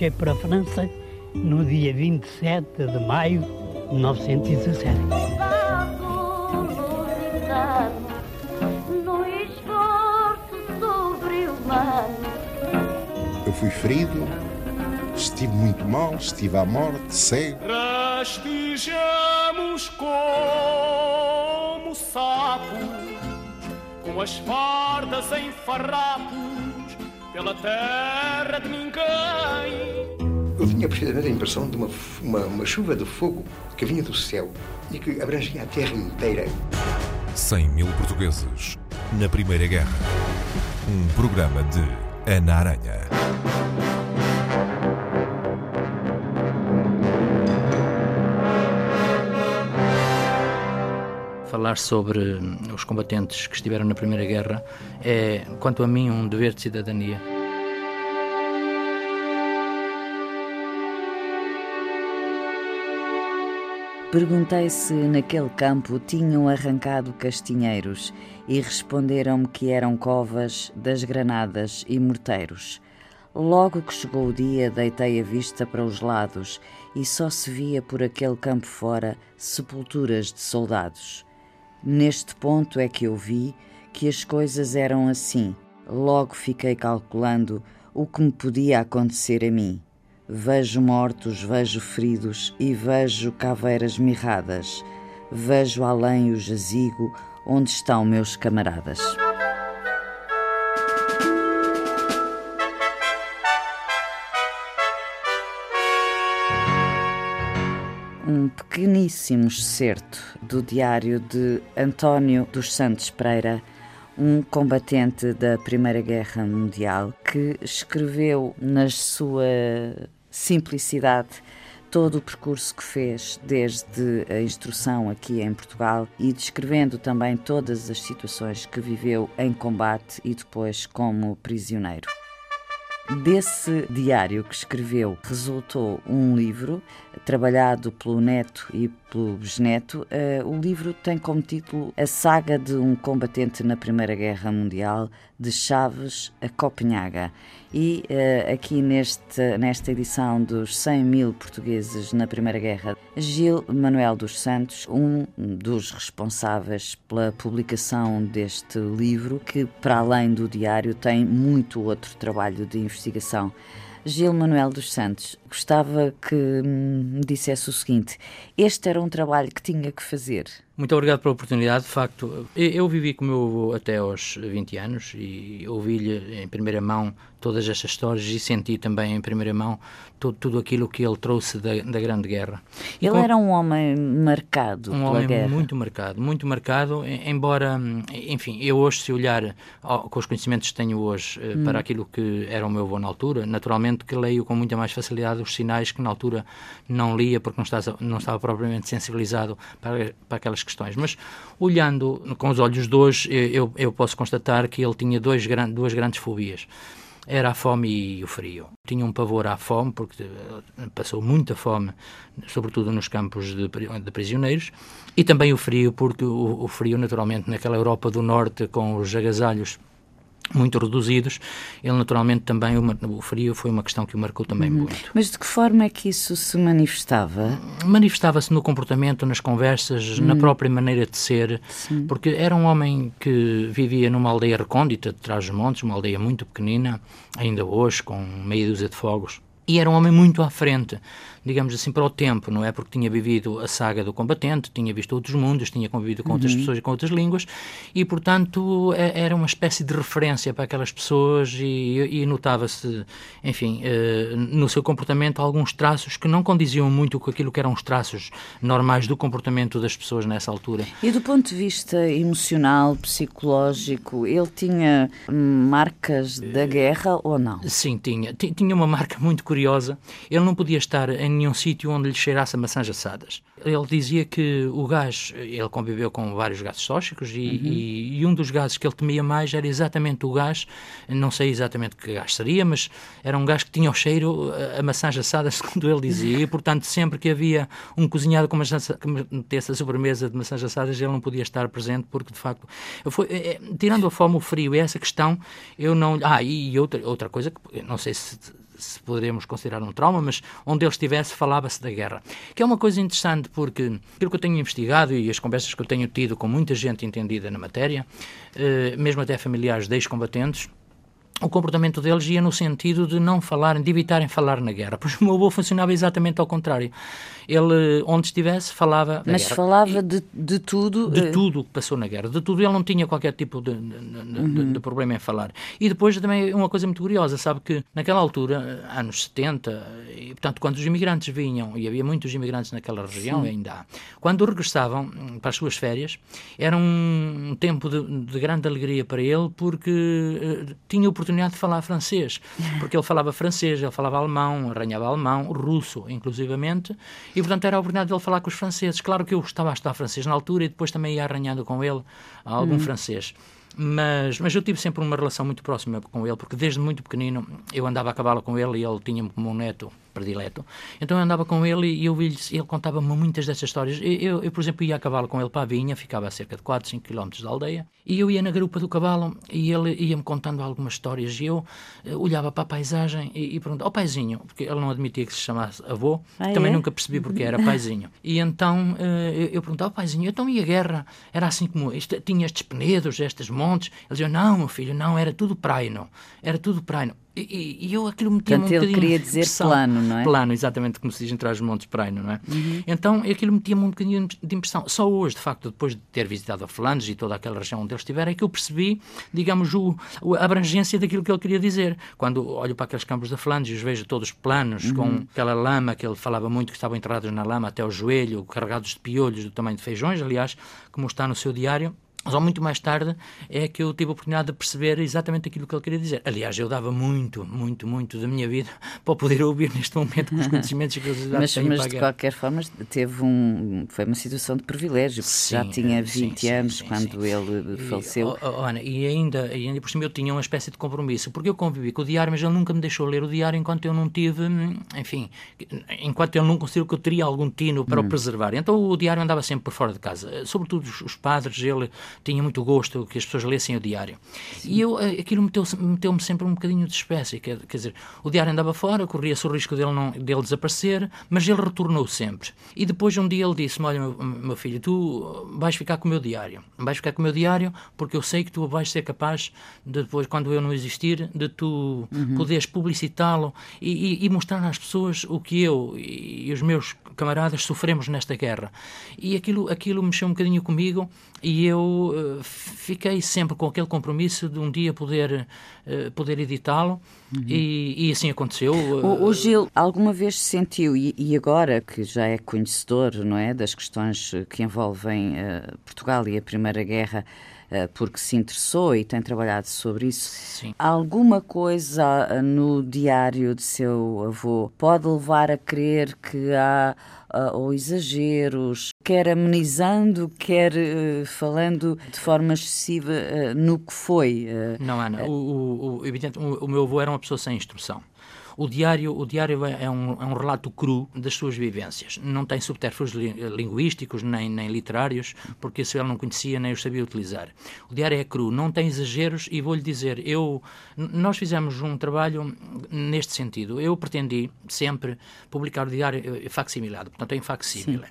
marchei para a França no dia 27 de maio de 1917. Eu fui ferido, estive muito mal, estive à morte, cego. Rastejamos como sapos, com as fardas em farrapos, pela terra de ninguém. Eu tinha precisamente a impressão de uma, uma, uma chuva de fogo que vinha do céu e que abrangia a terra inteira. 100 mil portugueses na Primeira Guerra. Um programa de Ana Aranha. Falar sobre os combatentes que estiveram na Primeira Guerra é, quanto a mim, um dever de cidadania. Perguntei se naquele campo tinham arrancado castinheiros e responderam-me que eram covas das granadas e morteiros. Logo que chegou o dia, deitei a vista para os lados e só se via por aquele campo fora sepulturas de soldados. Neste ponto é que eu vi que as coisas eram assim. Logo fiquei calculando o que me podia acontecer a mim. Vejo mortos, vejo feridos e vejo caveiras mirradas. Vejo além o jazigo onde estão meus camaradas. Um pequeníssimo excerto do diário de António dos Santos Pereira, um combatente da Primeira Guerra Mundial, que escreveu na sua simplicidade todo o percurso que fez desde a instrução aqui em Portugal e descrevendo também todas as situações que viveu em combate e depois como prisioneiro. Desse diário que escreveu resultou um livro trabalhado pelo neto e pelo bisneto. Uh, o livro tem como título A Saga de um Combatente na Primeira Guerra Mundial, de Chaves a Copenhaga. E uh, aqui neste, nesta edição dos 100 mil portugueses na Primeira Guerra, Gil Manuel dos Santos, um dos responsáveis pela publicação deste livro, que para além do diário tem muito outro trabalho de investigação. Gil Manuel dos Santos, gostava que me dissesse o seguinte: este era um trabalho que tinha que fazer. Muito obrigado pela oportunidade. De facto, eu vivi com o meu avô até aos 20 anos e ouvi-lhe em primeira mão todas estas histórias e senti também em primeira mão tudo, tudo aquilo que ele trouxe da, da Grande Guerra. Ele com... era um homem marcado um homem guerra. muito marcado, muito marcado, embora, enfim, eu hoje, se olhar com os conhecimentos que tenho hoje eh, hum. para aquilo que era o meu avô na altura, naturalmente que leio com muita mais facilidade os sinais que na altura não lia porque não estava, não estava propriamente sensibilizado para, para aquelas questões. Mas olhando com os olhos de hoje, eu, eu posso constatar que ele tinha dois, duas grandes fobias era a fome e o frio. Tinha um pavor à fome, porque eh, passou muita fome, sobretudo nos campos de, de prisioneiros, e também o frio, porque o, o, frio, naturalmente, naquela Europa do Norte, com os agasalhos muito reduzidos, ele naturalmente também, o, o, frio foi uma questão que o marcou também uhum. muito. Mas de que forma é que isso se manifestava? Manifestava-se no comportamento, nas conversas, uhum. na própria maneira de ser, Sim. porque era um homem que vivia numa aldeia recôndita de Trás-os-Montes, uma aldeia muito pequenina, ainda hoje, com meia dúzia de fogos, e era um homem muito à frente digamos assim, para o tempo, não é? Porque tinha vivido a saga do combatente, tinha visto outros mundos, tinha convivido com uhum. outras pessoas e com outras línguas, e, portanto, é, era uma espécie de referência para aquelas pessoas e, e notava-se, enfim, eh, no seu comportamento alguns traços que não condiziam muito com aquilo que eram os traços normais do comportamento das pessoas nessa altura. E do ponto de vista emocional, psicológico, ele tinha marcas da guerra ou não? Sim, tinha. Tinha uma marca muito curiosa. Ele não podia estar em em nenhum sítio onde lhe cheirasse a maçãs assadas. Ele dizia que o gás, ele conviveu com vários gases tóxicos e, uhum. e, e, um dos gases que ele temia mais era exatamente o gás, não sei exatamente que gás seria, mas era um gás que tinha o cheiro a maçãs assadas, segundo ele dizia, e portanto sempre que havia um cozinhado com maçãs, que metesse a sobremesa de maçãs assadas, ele não podia estar presente porque de facto, foi, é, tirando a fome, o frio e essa questão, eu não... Ah, e outra, outra coisa, que não sei se se poderemos considerar um trauma, mas onde ele estivesse falava-se da guerra. Que é uma coisa interessante porque aquilo que eu tenho investigado e as conversas que eu tenho tido com muita gente entendida na matéria, eh, mesmo até familiares de ex-combatentes, o comportamento deles ia no sentido de não falarem, de evitarem falar na guerra. Pois o meu avô funcionava exatamente ao contrário. Ele, onde estivesse, falava Mas guerra. falava e, de, de tudo? De uh... tudo o que passou na guerra. De tudo. Ele não tinha qualquer tipo de, de, uhum. de, problema em falar. E depois também uma coisa muito curiosa, sabe que naquela altura, anos 70, e, portanto, quando os imigrantes vinham, e havia muitos imigrantes naquela região, Sim. ainda há, quando regressavam hum, para as suas férias, era um tempo de, grande alegria para ele, porque uh, tinha oportunidade de falar francês. Porque ele falava francês, ele falava alemão, arranhava alemão, russo, inclusivamente, e, portanto, era a oportunidade de ele falar com os franceses. Claro que eu estava a estudar francês na altura e depois também ia arranhando com ele algum hum. francês. Mas, mas eu tive sempre uma relação muito próxima com ele, porque desde muito pequenino eu andava a cavalo com ele e ele tinha-me como um neto predileto. Então eu andava com ele e eu, ele, ele contava-me muitas dessas histórias. Eu, eu, por exemplo, ia a cavalo com ele para a vinha, ficava a cerca de 4, 5 km da aldeia, e eu ia na garupa do cavalo e ele ia-me contando algumas histórias. E eu eh, olhava para a paisagem e, e perguntava, ó oh, paizinho, porque ele não admitia que se chamasse avô, ah, também é? nunca percebi porque era paizinho. E então eh, eu, perguntava, oh, paizinho, então e a guerra? Era assim como, tinha estes penedos, estes montes? Ele dizia, não, meu filho, não, era tudo praino, era tudo praino. E, e, eu aquilo metia-me um bocadinho... ele queria dizer plano, não é? Plano, exatamente, como se diz entre os montes Praino, não é? Uhum. Então aquilo metia-me um bocadinho de impressão. Só hoje, de facto, depois de ter visitado a Flandres e toda aquela região onde ele estiver, é que eu percebi, digamos, o, a abrangência daquilo que ele queria dizer. Quando olho para aqueles campos da Flandres e os vejo todos planos, uhum. com aquela lama que ele falava muito, que estavam enterrados na lama até o joelho, carregados de piolhos do tamanho de feijões, aliás, como está no seu diário, só muito mais tarde é que eu tive a oportunidade de perceber exatamente aquilo que ele queria dizer. Aliás, eu dava muito, muito, muito da minha vida para poder ouvir neste momento com os conhecimentos que eu mas, mas de qualquer forma teve um foi uma situação de privilégio porque sim, já tinha 20 sim, anos sim, quando ele faleceu. E, oh, oh, Ana, e ainda, e ainda por cima eu tinha uma espécie de compromisso porque eu convivi com o diário, mas ele nunca me deixou ler o diário enquanto eu não tive, enfim, enquanto ele não considerou que eu teria algum tino para hum. o preservar. Então o diário andava sempre por fora de casa, sobretudo os, os padres, ele tinha muito gosto que as pessoas lessem o diário. Sim. E eu, eh, aquilo meteu-me meteu sempre um bocadinho de espécie, quer, quer dizer, o diário andava fora, corria-se o risco dele, não, dele desaparecer, mas ele retornou sempre. E depois um dia ele disse-me, olha meu, meu, filho, tu vais ficar com o meu diário, vais ficar com o meu diário porque eu sei que tu vais ser capaz, de depois, quando eu não existir, de tu uhum. poderes publicitá-lo e, e, e, mostrar às pessoas o que eu e, e os meus camaradas sofremos nesta guerra. E aquilo, aquilo mexeu um bocadinho comigo e eu uh, fiquei sempre com aquele compromisso de um dia poder, uh, poder editá-lo uhum. e, e, assim aconteceu. O, o, Gil, alguma vez sentiu, e, e, agora que já é conhecedor não é, das questões que envolvem uh, Portugal e a Primeira Guerra, porque se interessou e tem trabalhado sobre isso. Sim. Alguma coisa no diário de seu avô pode levar a crer que há uh, ou exageros, quer amenizando, quer uh, falando de forma excessiva uh, no que foi. Não, Ana, o, o, o, evidente, o, o meu avô era uma pessoa sem instrução. O diário, o diário é, um, é um relato cru das suas vivências. Não tem subterfúgios linguísticos nem, nem literários, porque isso ele não conhecia nem os sabia utilizar. O diário é cru, não tem exageros e vou-lhe dizer, eu, nós fizemos um trabalho neste sentido. Eu pretendi sempre publicar o diário eh, facsimilado, portanto em facsímile.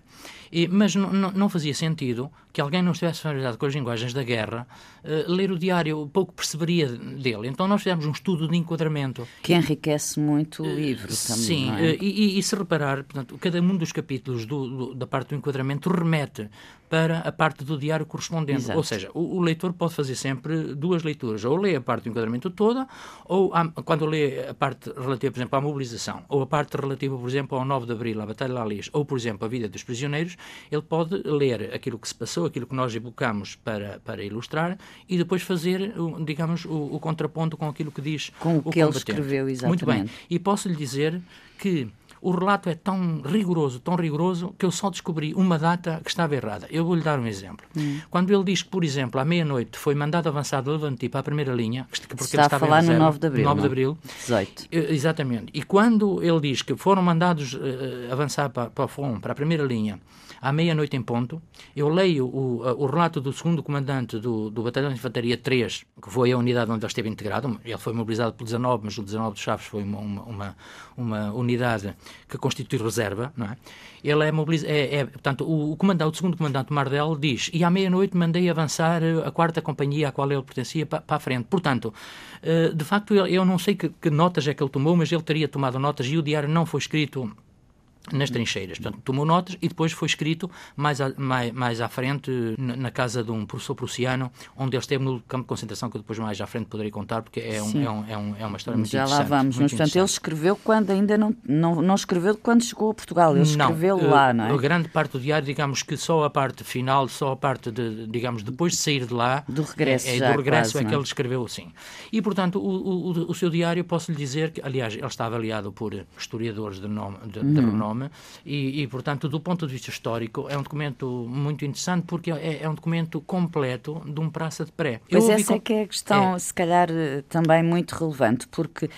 E, mas não fazia sentido que alguém não estivesse familiarizado com as linguagens da guerra, uh, ler o diário pouco perceberia dele. Então nós fizemos um estudo de enquadramento. Que enriquece muito o eh, livro uh, também. Sim, é? uh, e, e, se reparar, portanto, cada um dos capítulos do, do, da parte do enquadramento remete para a parte do diário correspondente. Exato. Ou seja, o, o, leitor pode fazer sempre duas leituras. Ou lê a parte do enquadramento toda, ou quando lê a parte relativa, por exemplo, à mobilização, ou a parte relativa, por exemplo, ao 9 de Abril, à Batalha de Lis, ou, por exemplo, a vida dos prisioneiros, ele pode ler aquilo que se passou, aquilo que nós evocamos para, para ilustrar, e depois fazer, digamos, o, o contraponto com aquilo que diz com o, o que ele escreveu, exatamente. Muito bem. E posso lhe dizer que o relato é tão rigoroso, tão rigoroso, que eu só descobri uma data que estava errada. Eu vou-lhe dar um exemplo. Hum. Quando ele diz que, por exemplo, à meia-noite foi mandado avançar de Levanti para a primeira linha, porque Está ele estava a falar no 9 de Abril. 9 de Abril. 18. Eh, exatamente. E quando ele diz que foram mandados uh, avançar para, para, para a primeira linha, à meia-noite em ponto, eu leio o, o relato do segundo comandante do, do Batalhão de Infantaria 3, que foi a unidade onde ele esteve integrado. Ele foi mobilizado pelo 19, mas o 19 de Chaves foi uma, uma, uma unidade que constitui reserva, não é? Ele é mobilizado, é, é, portanto, o, o, comandante, o segundo comandante Mardel diz, e à meia-noite mandei avançar a quarta companhia à qual ele pertencia para, para a frente. Portanto, eh, de facto, eu não sei que, que notas é que ele tomou, mas ele teria tomado notas e o diário não foi escrito nas trincheiras. Portanto, tomou notas e depois foi escrito mais, a, mais, mais à frente, na, casa de um professor prussiano, onde ele esteve no campo de concentração, que depois mais à frente poderei contar, porque é, um, é, um, é, um, é, uma história muito Já lá vamos, mas portanto ele escreveu quando ainda não, não, não escreveu quando chegou a Portugal, ele escreveu não, lá, não é? A grande parte do diário, digamos que só a parte final, só a parte de, digamos, depois de sair de lá, do regresso, é, é já, do regresso quase, é que ele escreveu assim. E portanto, o, o, o seu diário, posso lhe dizer que, aliás, ele está avaliado por historiadores de, nome, de, de uhum. Renome e e, portanto, do ponto de vista histórico, é um documento muito interessante porque é, é um documento completo de um praça de pré. Pois essa com... é que é a questão, é. se calhar, também muito relevante, porque uh,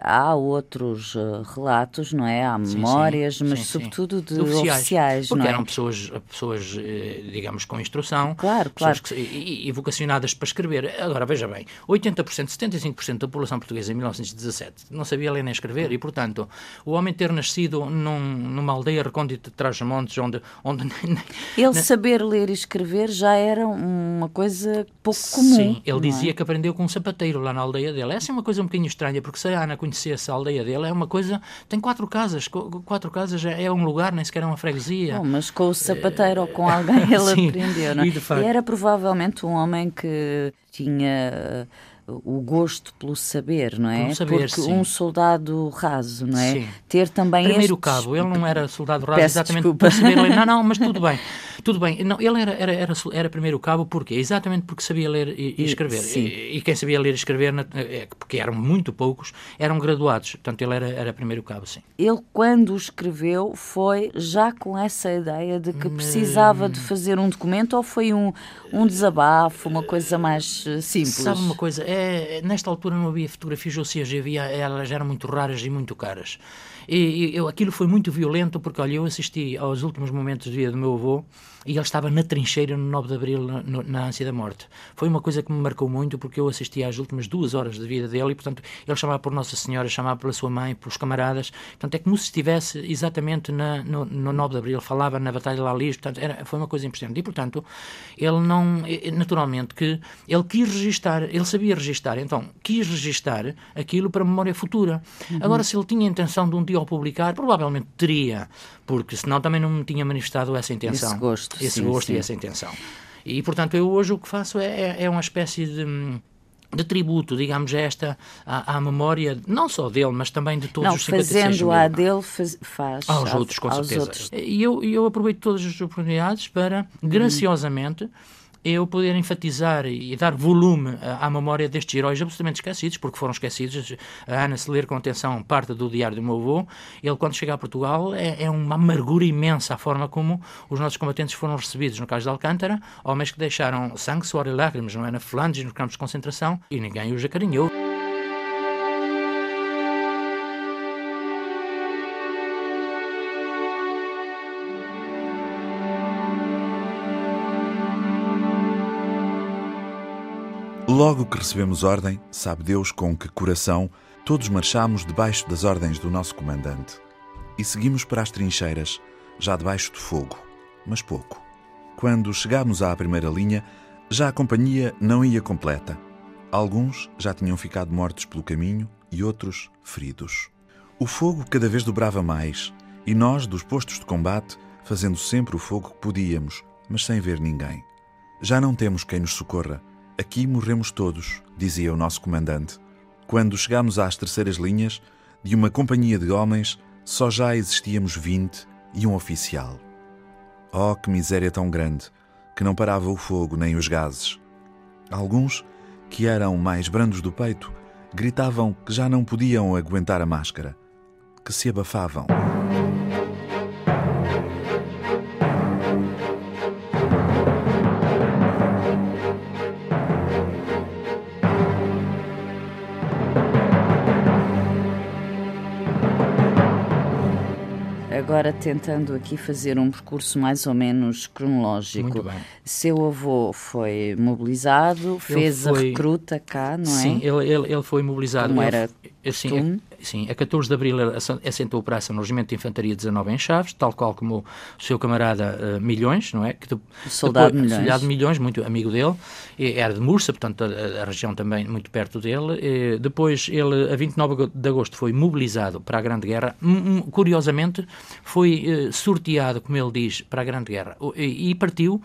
há outros uh, relatos, não é? Há memórias, sim, sim. mas sim, sobretudo de oficiais, oficiais porque não é? eram pessoas, pessoas, eh, digamos, com instrução, claro, claro. Que, e, e vocacionadas para escrever. Agora, veja bem, 80%, 75% da população portuguesa em 1917 não sabia ler nem escrever e, portanto, o homem ter nascido num, numa aldeia recôndito de Trás-Montes, onde... onde ele saber ler e escrever já era uma coisa pouco comum. Sim, ele é? dizia é? que aprendeu com um sapateiro lá na aldeia dele. Essa é uma coisa um bocadinho estranha, porque se a Ana conhecesse a aldeia dele, é uma coisa... Tem quatro casas, quatro casas é um lugar, nem sequer é uma freguesia. mas com o sapateiro ou com alguém ele Sim, aprendeu, não é? E, e era provavelmente um homem que tinha o gosto pelo saber, não é? Saber, Porque sim. um soldado raso, não é? Sim. Ter também Primeiro estes... cabo, ele não era soldado raso Peço exatamente desculpa. saber ler. Não, não, mas tudo bem. Tudo bem. Não, ele era, era, era, era primeiro cabo porque Exatamente porque sabia ler e, e escrever. E, e, quem sabia ler e escrever, é, porque eram muito poucos, eram graduados. Portanto, ele era, era primeiro cabo, sim. Ele, quando escreveu, foi já com essa ideia de que precisava de fazer um documento ou foi um, um desabafo, uma coisa mais eh, simples? Sabe uma coisa? É, é, nesta altura não havia fotografias, ou seja, havia, elas eram muito raras e muito caras. E, e eu, aquilo foi muito violento, porque, olha, eu assisti aos últimos momentos do dia do meu avô e ele estava na trincheira no 9 de Abril, na, na ânsia da morte. Foi uma coisa que me marcou muito, porque eu assisti às últimas duas horas de vida dele e, portanto, ele chamava por Nossa Senhora, chamava pela sua mãe, pelos camaradas. Portanto, é como se estivesse exatamente na, no, no 9 de Abril, falava na Batalha de Lalis, portanto, era, foi uma coisa impressionante. E, portanto, ele não, naturalmente, que ele quis registar, ele sabia registar, então, quis registar aquilo para memória futura. Uhum. Agora, se ele tinha a intenção de um dia ao publicar, provavelmente teria, porque senão também não me tinha manifestado essa intenção. Esse gosto. Esse sim, gosto sim. e essa intenção. E, portanto, eu hoje o que faço é, é, é uma espécie de de tributo, digamos, esta à, à, memória, não só dele, mas também de todos não, os 56 fazendo a dele, faz, faz aos, aos outros, com certeza. Outros. E eu, eu aproveito todas as oportunidades para, graciosamente, hum eu poder enfatizar e dar volume à memória destes heróis absolutamente esquecidos, porque foram esquecidos. A Ana, se ler com atenção parte do diário do meu avô, ele, quando chega a Portugal, é, é uma amargura imensa a forma como os nossos combatentes foram recebidos. No caso de Alcântara, homens que deixaram sangue, suor e lágrimas, não é? Na Flandres, nos campos de concentração, e ninguém os acarinhou. Logo que recebemos ordem, sabe Deus com que coração, todos marchamos debaixo das ordens do nosso comandante. E seguimos para as trincheiras, já debaixo do fogo, mas pouco. Quando chegámos à primeira linha, já a companhia não ia completa. Alguns já tinham ficado mortos pelo caminho e outros feridos. O fogo cada vez dobrava mais, e nós, dos postos de combate, fazendo sempre o fogo que podíamos, mas sem ver ninguém. Já não temos quem nos socorra Aqui morremos todos, dizia o nosso comandante. Quando chegámos às terceiras linhas, de uma companhia de homens, só já existíamos vinte e um oficial. Oh, que miséria tão grande, que não parava o fogo nem os gases. Alguns, que eram mais brandos do peito, gritavam que já não podiam aguentar a máscara, que se abafavam. Agora tentando aqui fazer um percurso mais ou menos cronológico. Seu avô foi mobilizado, fez foi- a recruta cá, não é? Sim, ele, ele, ele foi mobilizado. Como Ele- era Sim, costume. A, sim, a 14 de Abril assentou operação no Regimento de Infantaria 19 em Chaves, tal qual como o seu camarada eh, Milhões, não é? Que de- soldado depois- Milhões. soldado Milhões, muito amigo dele, e era de Mursa, portanto a, a região também muito perto dele. Eh, depois ele, a 29 de agosto, foi mobilizado para a Grande Guerra. Curiosamente, foi eh, sorteado, como ele diz, para a Grande Guerra e, e partiu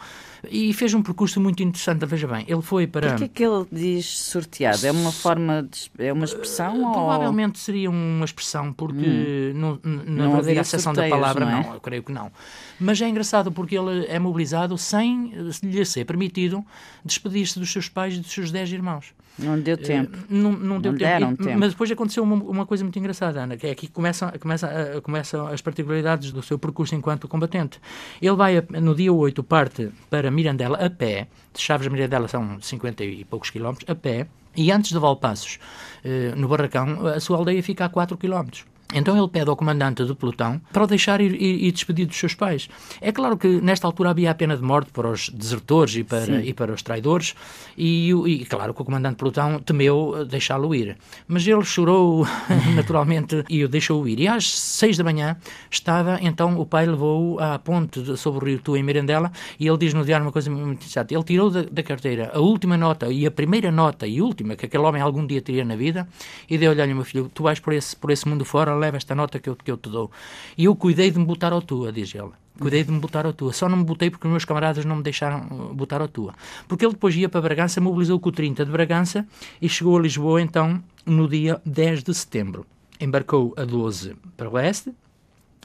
e fez um percurso muito interessante. Veja bem, ele foi para... Por que é que ele diz sorteado? É uma forma de, é uma expressão ou Provavelmente seria uma expressão, porque na Hum. Não verdadeira acessão da palavra, não é? não, eu creio que não. Mas é engraçado porque ele é mobilizado sem eh, lhe ser permitido despedir-se dos seus pais e dos seus dez irmãos. Não deu tempo? Não, não deu Não tempo. deram E- tempo. Mas depois aconteceu uma, uma coisa muito engraçada, Ana, que é que começam, começa, começam as particularidades do seu percurso enquanto combatente. Ele vai, a- no dia 8, parte para Mirandela a pé, de Chaves a Mirandela são 50 e poucos quilómetros, a pé, e antes de Valpassos, eh, no Barracão, a sua aldeia fica a 4 quilómetros. Então ele pede ao comandante do pelotão para o deixar ir, ir, ir despedir dos seus pais. É claro que nesta altura havia a pena de morte para os desertores e para, e para os traidores, e, e claro que o comandante do pelotão temeu eh, deixá-lo ir. Mas ele chorou naturalmente e o deixou ir. E às seis da manhã estava, então o pai levou-o à ponte de- sobre o rio Tu em Mirandela e ele diz no diário uma coisa muito interessante. Ele tirou da, da carteira a última nota e a primeira nota e última que aquele homem algum dia teria na vida e deu-lhe, olha meu filho, tu vais por esse, por esse mundo fora, leva esta nota que eu, que eu te dou. E eu cuidei de me botar ao tua, diz ele. Cuidei de me botar ao tua. Só não me botei porque os meus camaradas não me deixaram uh, botar ao tua. Porque ele depois ia para Bragança, mobilizou com o 30 de Bragança e chegou a Lisboa, então, no dia 10 de setembro. Embarcou a 12 para o oeste,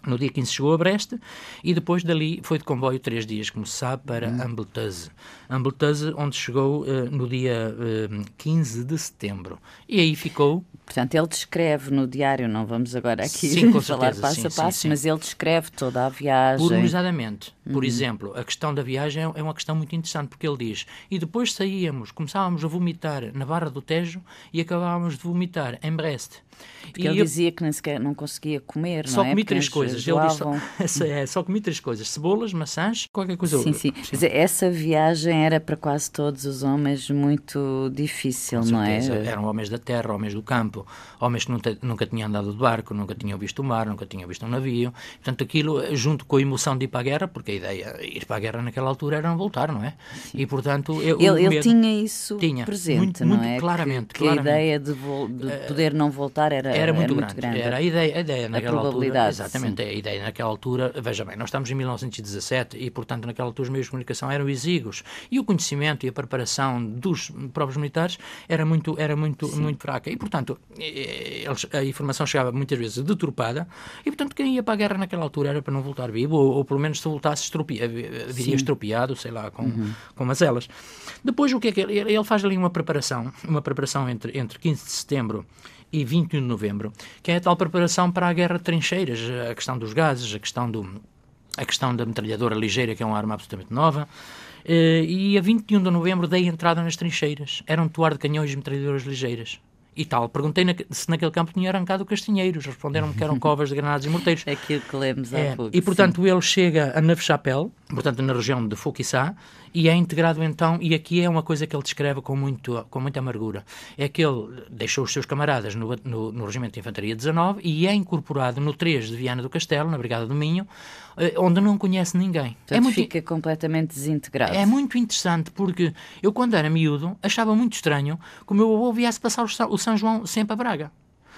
no dia 15 chegou a Brest e depois dali foi de comboio três dias, como se sabe, para Ambletase. Ambletase, onde chegou eh, no dia eh, 15 de setembro. E aí ficou Portanto, ele descreve no diário, não vamos agora aqui Sim, falar certeza, passo sim, a passo, sim. mas ele descreve toda a viagem. Pormenorizadamente. Uhum. Por exemplo, a questão da viagem é uma questão muito interessante, porque ele diz: e depois saíamos, começávamos a vomitar na Barra do Tejo e acabávamos de vomitar em Brest. Porque e ele eu- dizia que nem sequer não conseguia comer, só não é? comi três eles coisas. Ele. Essa é, só comi três coisas: cebolas, maçãs, qualquer coisa Sim, outra. sim. Quer dizer, essa viagem era para quase todos os homens muito difícil, não é? Eram homens da terra, homens do campo, homens que nunca, nunca tinham andado de barco, nunca tinham visto o mar, nunca tinham visto um navio. Portanto, aquilo, junto com a emoção de ir para a guerra, porque a ideia ir para a guerra naquela altura era não voltar, não é? E, portanto, eu, Ele, ele tinha isso Tinha, presente, muito- não muito é? Que- claramente, que, claramente. a ideia de, de poder não voltar era, era muito, grande. Era a ideia, a ideia naquela altura. probabilidade, Exatamente, a ideia naquela altura. Veja bem, nós estamos em 1917 e, portanto, naquela altura os meios de comunicação eram exíguos e o conhecimento e a preparação dos próprios militares era muito, era muito, muito fraca. E, portanto, eh, eles, a informação chegava muitas vezes deturpada e, portanto, quem ia para a guerra naquela altura era para não voltar vivo ou, ou pelo menos se voltasse estropia, viria estropiado, sei lá, com, com mazelas. Depois, o que é que ele, ele faz ali uma preparação, uma preparação entre, entre 15 de setembro e 21 de novembro, que é a tal preparação para a guerra de trincheiras, a questão dos gases, a questão, do, a questão da metralhadora ligeira, que é uma arma absolutamente nova. Eh, E a 21 de novembro dei entrada nas trincheiras. Era um toar de canhões e metralhadoras ligeiras. E tal. Perguntei na- se naquele campo tinha arrancado castinheiros. Responderam-me que eram covas de granadas e morteiros. É aquilo que lemos há É, pouco. e portanto ele chega a Nave-Chapelle, portanto na região de Fouquissá, e é integrado então, e aqui é uma coisa que ele descreve com, muito, com muita amargura, é que ele deixou os seus camaradas no, no, no Regimento de Infantaria 19 e é incorporado no 3 de Viana do Castelo, na Brigada do Minho, eh, onde não conhece ninguém. Portanto, é muito, fica completamente desintegrado. é muito interessante porque eu, quando era miúdo, achava muito estranho que o meu avô viesse passar o São João sempre a Braga.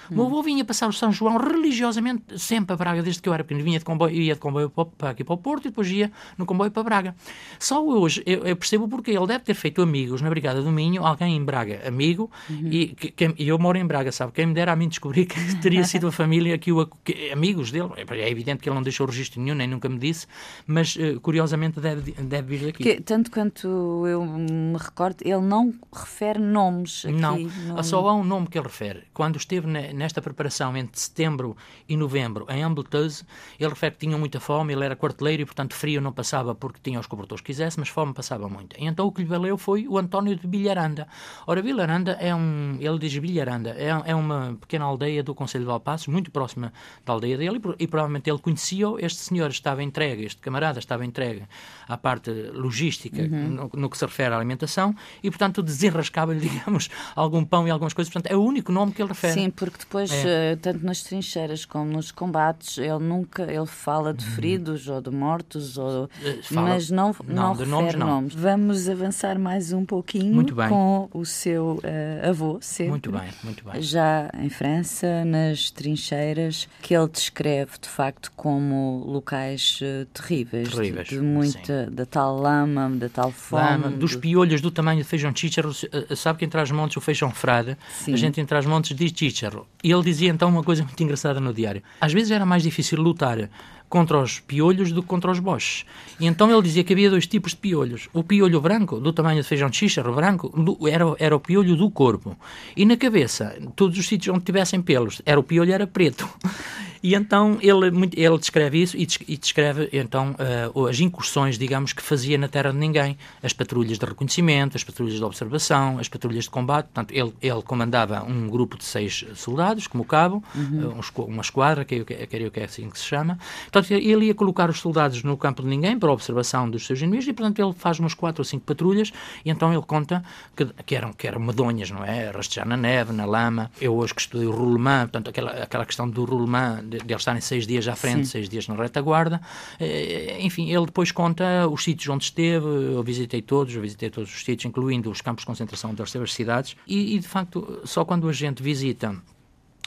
O meu avô vinha passar o São João religiosamente sempre a Braga, desde que eu era pequeno. Vinha de comboio, ia de comboio para, aqui para o Porto e depois ia no comboio para Braga. Só hoje eu, eu percebo porque ele deve ter feito amigos na Brigada do Minho, alguém em Braga, amigo, e, que, que- eu moro em Braga, sabe? Quem me dera a mim descobrir que teria sido a família que o que- amigos dele. É evidente que ele não deixou registro nenhum, nem nunca me disse, mas eh, curiosamente deve, deve vir daqui. Que, tanto quanto eu me recordo, ele não refere nomes aqui. Não, no- só há um nome que ele refere. Quando esteve na, nesta preparação entre setembro e novembro em Ambleteuse, ele refere que tinham muita fome, ele era quarteleiro e, portanto, frio não passava porque tinha os cobertores que quisesse, mas fome passava muito. E então o que lhe valeu foi o António de Bilharanda. Ora, Bilharanda é um, ele diz Bilharanda, é, é uma pequena aldeia do Conselho de Valpassos, muito próxima da aldeia dele, e, e provavelmente ele conhecia-o, este senhor estava entregue, este camarada estava entregue à parte logística uhum. no, no, que se refere à alimentação, e, portanto, desenrascava-lhe, digamos, algum pão e algumas coisas. Portanto, é o único nome que ele refere. Sim, porque depois, é. uh, tanto nas trincheiras como nos combates, ele nunca ele fala de uhum. feridos ou de mortos, ou, eh, fala, mas não, não, não nomes, não. nomes. Vamos avançar mais um pouquinho com o seu uh, avô, sempre. Muito bem, muito bem. Já em França, nas trincheiras, que ele descreve de facto como locais uh, terríveis, terríveis, de, de muita, sim. da tal lama, da tal fome. Lama, dos piolhos do tamanho de feijão chícharo, sabe que entre as montes o feijão frade, sim. a gente entre as montes diz chícharo. E ele dizia então uma coisa muito engraçada no diário. Às vezes era mais difícil lutar contra os piolhos do que contra os boches. E então ele dizia que havia dois tipos de piolhos. O piolho branco, do tamanho de feijão de xíxaro branco, era, era o piolho do corpo. E na cabeça, todos os sítios onde tivessem pelos, era o piolho era preto. E então ele, ele descreve isso e descreve então uh, as incursões, digamos, que fazia na terra de ninguém. As patrulhas de reconhecimento, as patrulhas de observação, as patrulhas de combate. Portanto, ele, ele comandava um grupo de seis soldados, como cabo, uhum. uh, uma esquadra, que, que, que é assim que se chama. Portanto, ele ia colocar os soldados no campo de ninguém para a observação dos seus inimigos e, portanto, ele faz umas quatro ou cinco patrulhas e então ele conta que, que, eram, que eram medonhas, não é? Rastejar na neve, na lama. Eu hoje que estudei o roulement, portanto, aquela, aquela questão do roulement de, de eles estarem seis dias à frente, Sim. seis dias na retaguarda. Eh, enfim, ele depois conta os sítios onde esteve, eu visitei todos, eu visitei todos os sítios, incluindo os campos de concentração das cidades, e, e de facto, só quando a gente visita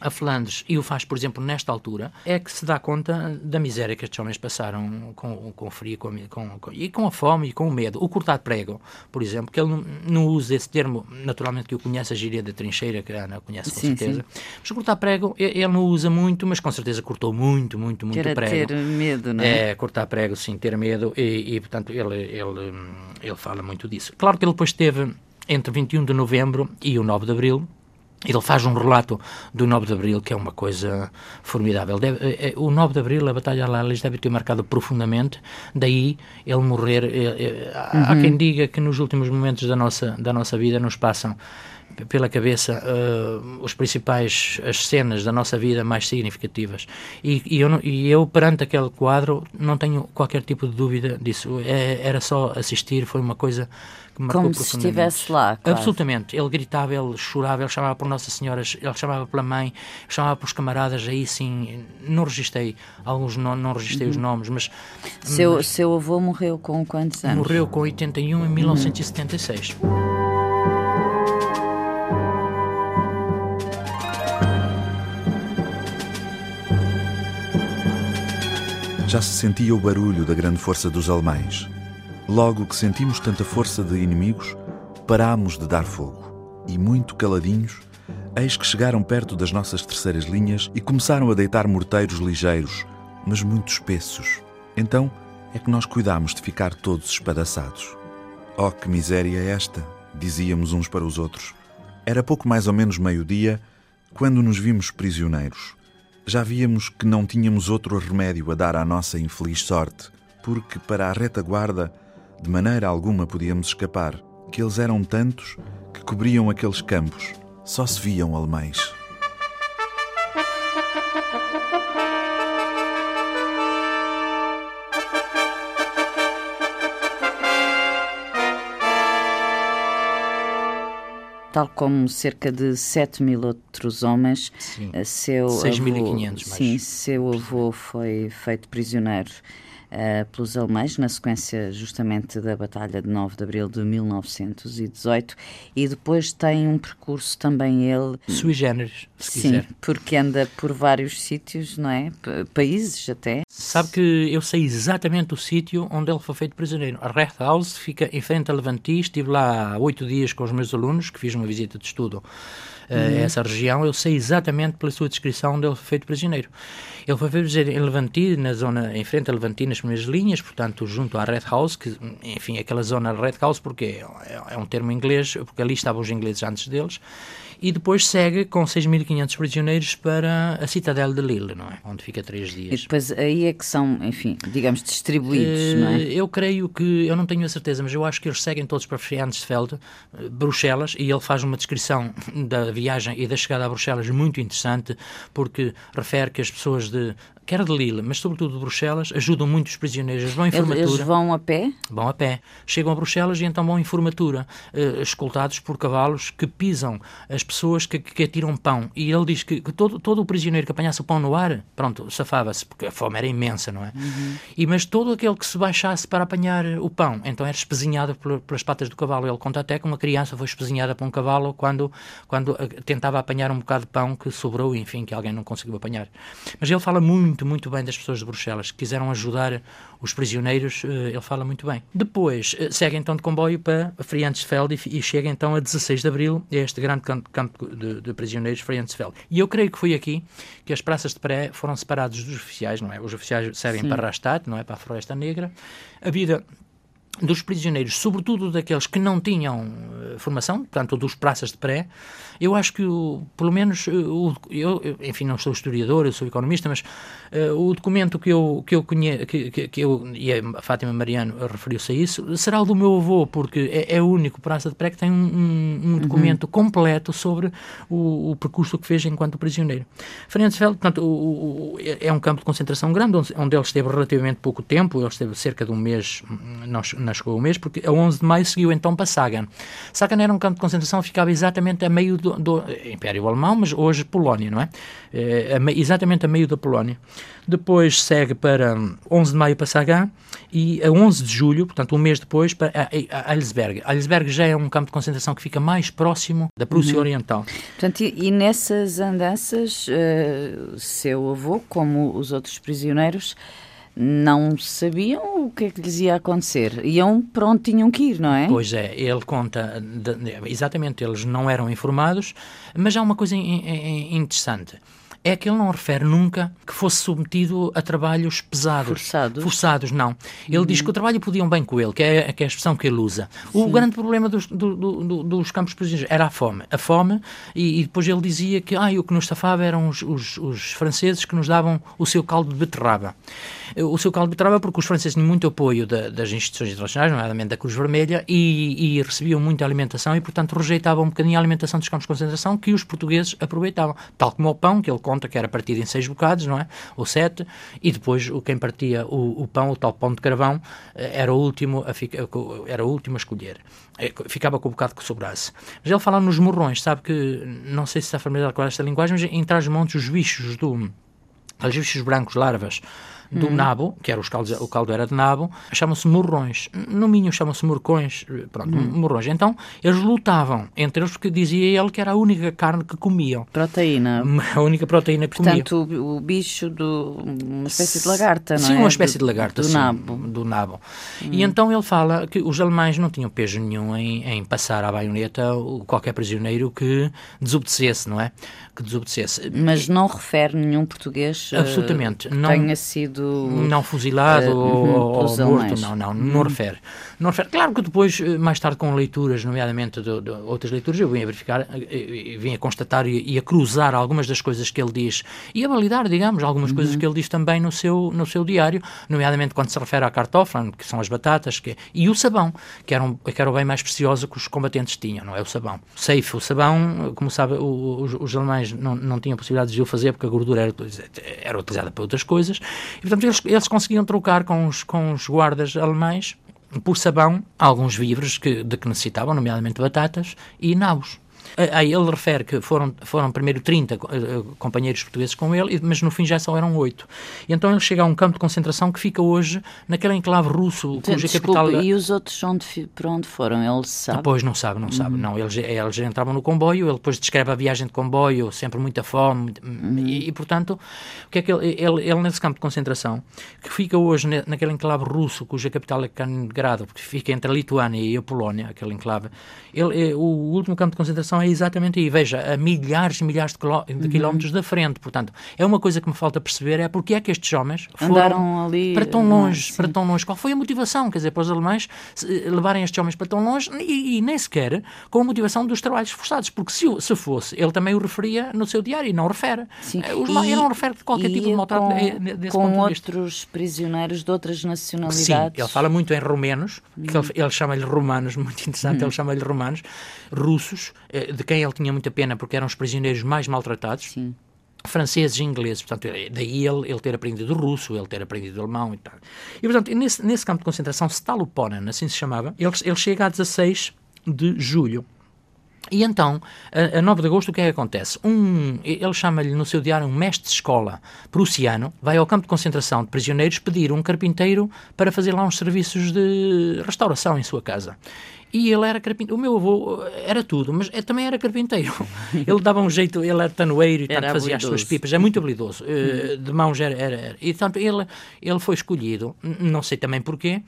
a Flandres e o faz, por exemplo, nesta altura, é que se dá conta da miséria que estes homens passaram com, com o frio com, com, com, e com a fome e com o medo. O cortar prego, por exemplo, que ele não, não usa esse termo, naturalmente que eu conheço a gíria da trincheira, que a Ana conhece com sim, certeza. Sim. Mas o cortar prego, ele não usa muito, mas com certeza cortou muito, muito, muito Quer prego. ter medo, não é? É, cortar prego, sim, ter medo e, e portanto, ele, ele, ele fala muito disso. Claro que ele depois teve entre 21 de novembro e o 9 de abril, ele faz um relato do 9 de Abril, que é uma coisa formidável. Deve, eh, eh, o 9 de Abril, a Batalha de Lalis, deve ter marcado profundamente, daí ele morrer. Eh, uhum. Há quem diga que nos últimos momentos da nossa, da nossa vida nos passam pela cabeça uh, os principais as cenas da nossa vida mais significativas e, e, eu, e eu perante aquele quadro não tenho qualquer tipo de dúvida disso é, era só assistir foi uma coisa que marcou como se estivesse lá claro. absolutamente ele gritava ele chorava ele chamava por Nossa Senhora ele chamava pela mãe chamava por os camaradas aí sim não registrei alguns não, não registrei uhum. os nomes mas seu, mas, seu avô morreu com quantos anos? morreu com 81 em 1976 uhum. já se sentia o barulho da grande força dos alemães. Logo que sentimos tanta força de inimigos, parámos de dar fogo. E muito caladinhos, eis que chegaram perto das nossas terceiras linhas e começaram a deitar morteiros ligeiros, mas muito espessos. Então é que nós cuidámos de ficar todos espadaçados. Oh, que miséria é esta! dizíamos uns para os outros. Era pouco mais ou menos meio-dia quando nos vimos prisioneiros já víamos que não tínhamos outro remédio a dar à nossa infeliz sorte, porque para a retaguarda de maneira alguma podíamos escapar, que eles eram tantos que cobriam aqueles campos, só se viam alemães. tal como cerca de 7 mil outros homens. Sim. 6.500 mais. Sim, seu avô foi feito prisioneiro uh, pelos alemães na sequência justamente da Batalha de 9 de Abril de 1918 e depois tem um percurso também ele... Sui generis, se Sim, quiser. porque anda por vários sítios, não é? P países até. Sabe que eu sei exatamente o sítio onde ele foi feito prisioneiro. A House fica em frente a Levanti. Estive lá oito dias com os meus alunos, que fiz uma visita de estudo uh, uhum. essa região. Eu sei exatamente pela sua descrição onde ele foi feito prisioneiro. Ele foi feito em Levanti, na zona, em frente a Levanti, nas primeiras linhas, portanto, junto à Red House, que, enfim, aquela zona Red House, porque é, é um termo inglês, porque ali estavam os ingleses antes deles e depois segue com 6.500 prisioneiros para a Citadel de Lille, não é? Onde fica três dias. E depois aí é que são, enfim, digamos, distribuídos, uh, não é? Eu creio que, eu não tenho a certeza, mas eu acho que eles seguem todos para Friansfeld, eh, Bruxelas, e ele faz uma descrição da viagem e da chegada a Bruxelas muito interessante, porque refere que as pessoas de quer de Lille, mas sobretudo de Bruxelas, ajudam muito os prisioneiros. Vão em formatura. Eles vão a pé? Vão a pé. Chegam a Bruxelas e então vão em formatura, uh, escoltados por cavalos que pisam as pessoas que, que atiram pão. E ele diz que, que, todo, todo o prisioneiro que apanhasse o pão no ar, pronto, safava-se, porque a fome era imensa, não é? Uhum. E, mas todo aquele que se baixasse para apanhar o pão, então era espezinhado pelas patas do cavalo. Ele conta até que uma criança foi espezinhada por um cavalo quando, quando uh, tentava apanhar um bocado de pão que sobrou, enfim, que alguém não conseguiu apanhar. Mas ele fala muito muito, muito bem das pessoas de Bruxelas que quiseram ajudar os prisioneiros, eh, ele fala muito bem. Depois, eh, segue então de comboio para Friantsfeld e, chega então a 16 de abril a este grande campo de, de prisioneiros, Friantsfeld. E eu creio que foi aqui que as praças de pré foram separadas dos oficiais, não é? Os oficiais seguem Sim. para Rastatt, não é? Para a Floresta Negra. A vida dos prisioneiros, sobretudo daqueles que não tinham uh, formação, portanto, dos praças de pré, eu acho que, o, pelo menos, o, eu, enfim, não sou historiador, eu sou economista, mas uh, o documento que eu, que eu conheço, que, que, que, eu, e a Fátima Mariano referiu-se a isso, será o do meu avô, porque é, é o único praça de pré que tem um, um, um uhum. documento completo sobre o, o, percurso que fez enquanto prisioneiro. Ferencfeld, portanto, o, é um campo de concentração grande, onde, onde ele esteve relativamente pouco tempo, ele esteve cerca de um mês, nós não chegou o mês, porque a 11 de maio seguiu então para Sagan. Sagan era um campo de concentração, ficava exatamente a meio do, do Império Alemão, mas hoje Polónia, não é? é exatamente a meio da Polónia. Depois segue para 11 de maio para Sagan e a 11 de julho, portanto um mês depois, para Eilsberg. Eilsberg já é um campo de concentração que fica mais próximo da Prússia uhum. Oriental. Portanto, e, e nessas andanças, uh, seu avô, como os outros prisioneiros, não sabiam o que é que lhes ia acontecer. Iam pronto, tinham que ir, não é? Pois é, ele conta, exatamente, eles não eram informados, mas há uma coisa in, in, interessante é que ele não refere nunca que fosse submetido a trabalhos pesados. Forçados? Forçados, não. Ele uhum. diz que o trabalho podiam bem com ele, que é, que é a expressão que ele usa. Sim. O grande problema dos, do, do, dos campos prisioneiros era a fome. A fome, e, e, depois ele dizia que ah, o que nos estafava eram os, os, os franceses que nos davam o seu caldo de beterraba o seu caldo de beterraba porque os franceses tinham muito apoio da, das instituições internacionais, nomeadamente da Cruz Vermelha, e, e, recebiam muita alimentação e, portanto, rejeitavam um bocadinho a alimentação dos campos de concentração que os portugueses aproveitavam. Tal como o pão, que ele conta que era partido em seis bocados, não é? Ou sete, e depois o quem partia o, o pão, o tal pão de carvão, eh, era o último a, era o último a escolher. Eh, ficava com o bocado que sobrasse. Mas ele fala nos morrões, sabe que, não sei se está familiarizado com esta linguagem, mas em trás-montes os bichos do... Os bichos brancos, larvas, do hum. nabo, que era os caldos, o caldo era de nabo, chamam-se morrões. No Minho chamam-se morcões, pronto, hum. morrões. Então, eles lutavam entre eles porque dizia ele que era a única carne que comiam. Proteína. A única proteína que Portanto, comiam. Portanto, o, bicho do... uma espécie de lagarta, não sim, é? Sim, uma espécie do, de lagarta, do sim, nabo. Do nabo. Hum. E então ele fala que os alemães não tinham peso nenhum em, em passar à baioneta qualquer prisioneiro que desobedecesse, não é? Que desobedecesse. Mas não refere nenhum português Absolutamente. Uh, não, tenha sido não fuzilado uh, ou, ou morto, não, não, não uhum. refere. Não refere. Claro que depois, eh, mais tarde, com leituras, nomeadamente de, de outras leituras, eu vim a verificar, eh, vim a constatar e, e, a cruzar algumas das coisas que ele diz e a validar, digamos, algumas uhum. coisas que ele diz também no seu, no seu diário, nomeadamente quando se refere à cartofla, que são as batatas, que, e o sabão, que era, um, que era o bem mais precioso que os combatentes tinham, não é? O sabão. Safe, o sabão, como sabe, o, os, os, alemães não, não tinham possibilidade de o fazer porque a gordura era, era utilizada para outras coisas, e portanto eles, eles conseguiam trocar com os, com os guardas alemães por sabão alguns víveres que, de que necessitavam, nomeadamente batatas e nabos. Aí ele refere que foram, foram primeiro 30 companheiros portugueses com ele, mas no fim já só eram oito. E então ele chega a um campo de concentração que fica hoje naquele enclave russo, cuja capital... E os outros onde, para onde foram? Ele sabe? Pois, não sabe, não sabe. Uhum. Não, eles, eles entravam no comboio, ele depois descreve a viagem de comboio, sempre muita fome, uhum. e, e, portanto, o que é que ele, ele, ele, nesse campo de concentração, que fica hoje naquele enclave russo, cuja capital é Kaliningrado, porque fica entre a Lituânia e a Polónia, aquele enclave, ele, eh, o último campo de concentração é exatamente aí, veja, a milhares e milhares de, de uhum. quilómetros da frente, portanto, é uma coisa que me falta perceber, é porque é que estes homens foram ali, para tão longe, para tão longe, qual foi a motivação, quer dizer, para os alemães eh, levarem estes homens para tão longe e, e nem sequer com a motivação dos trabalhos forçados, porque se, se fosse, ele também o referia no seu diário e não refere. Sim. Eh, os, e, ele não refere qualquer tipo de maltrato desse com ponto de vista. outros prisioneiros de outras nacionalidades. Sim, ele fala muito em romenos, hum. ele, ele chama-lhe romanos, muito interessante, hum. ele chama-lhe romanos, russos, eh, de quem ele tinha muita pena porque eram os prisioneiros mais maltratados. Sim franceses e ingleses, portanto, é daí ele, ele ter aprendido russo, ele ter aprendido alemão e tal. E, portanto, nesse, nesse campo de concentração, Staloponen, assim se chamava, ele, ele chega a 16 de julho. E então, a, a 9 de agosto, o que é que acontece? Um, ele chama-lhe no seu diário um mestre de escola prussiano, vai ao campo de concentração de prisioneiros pedir um carpinteiro para fazer lá uns serviços de restauração em sua casa. E ele era carpinteiro. O meu avô era tudo, mas também era carpinteiro. Ele dava um jeito, ele era tanoeiro e tanto fazia habilidoso. as suas pipas. É muito habilidoso. Eh, de mãos era, era, era. E tanto ele, ele foi escolhido, não sei também porquê,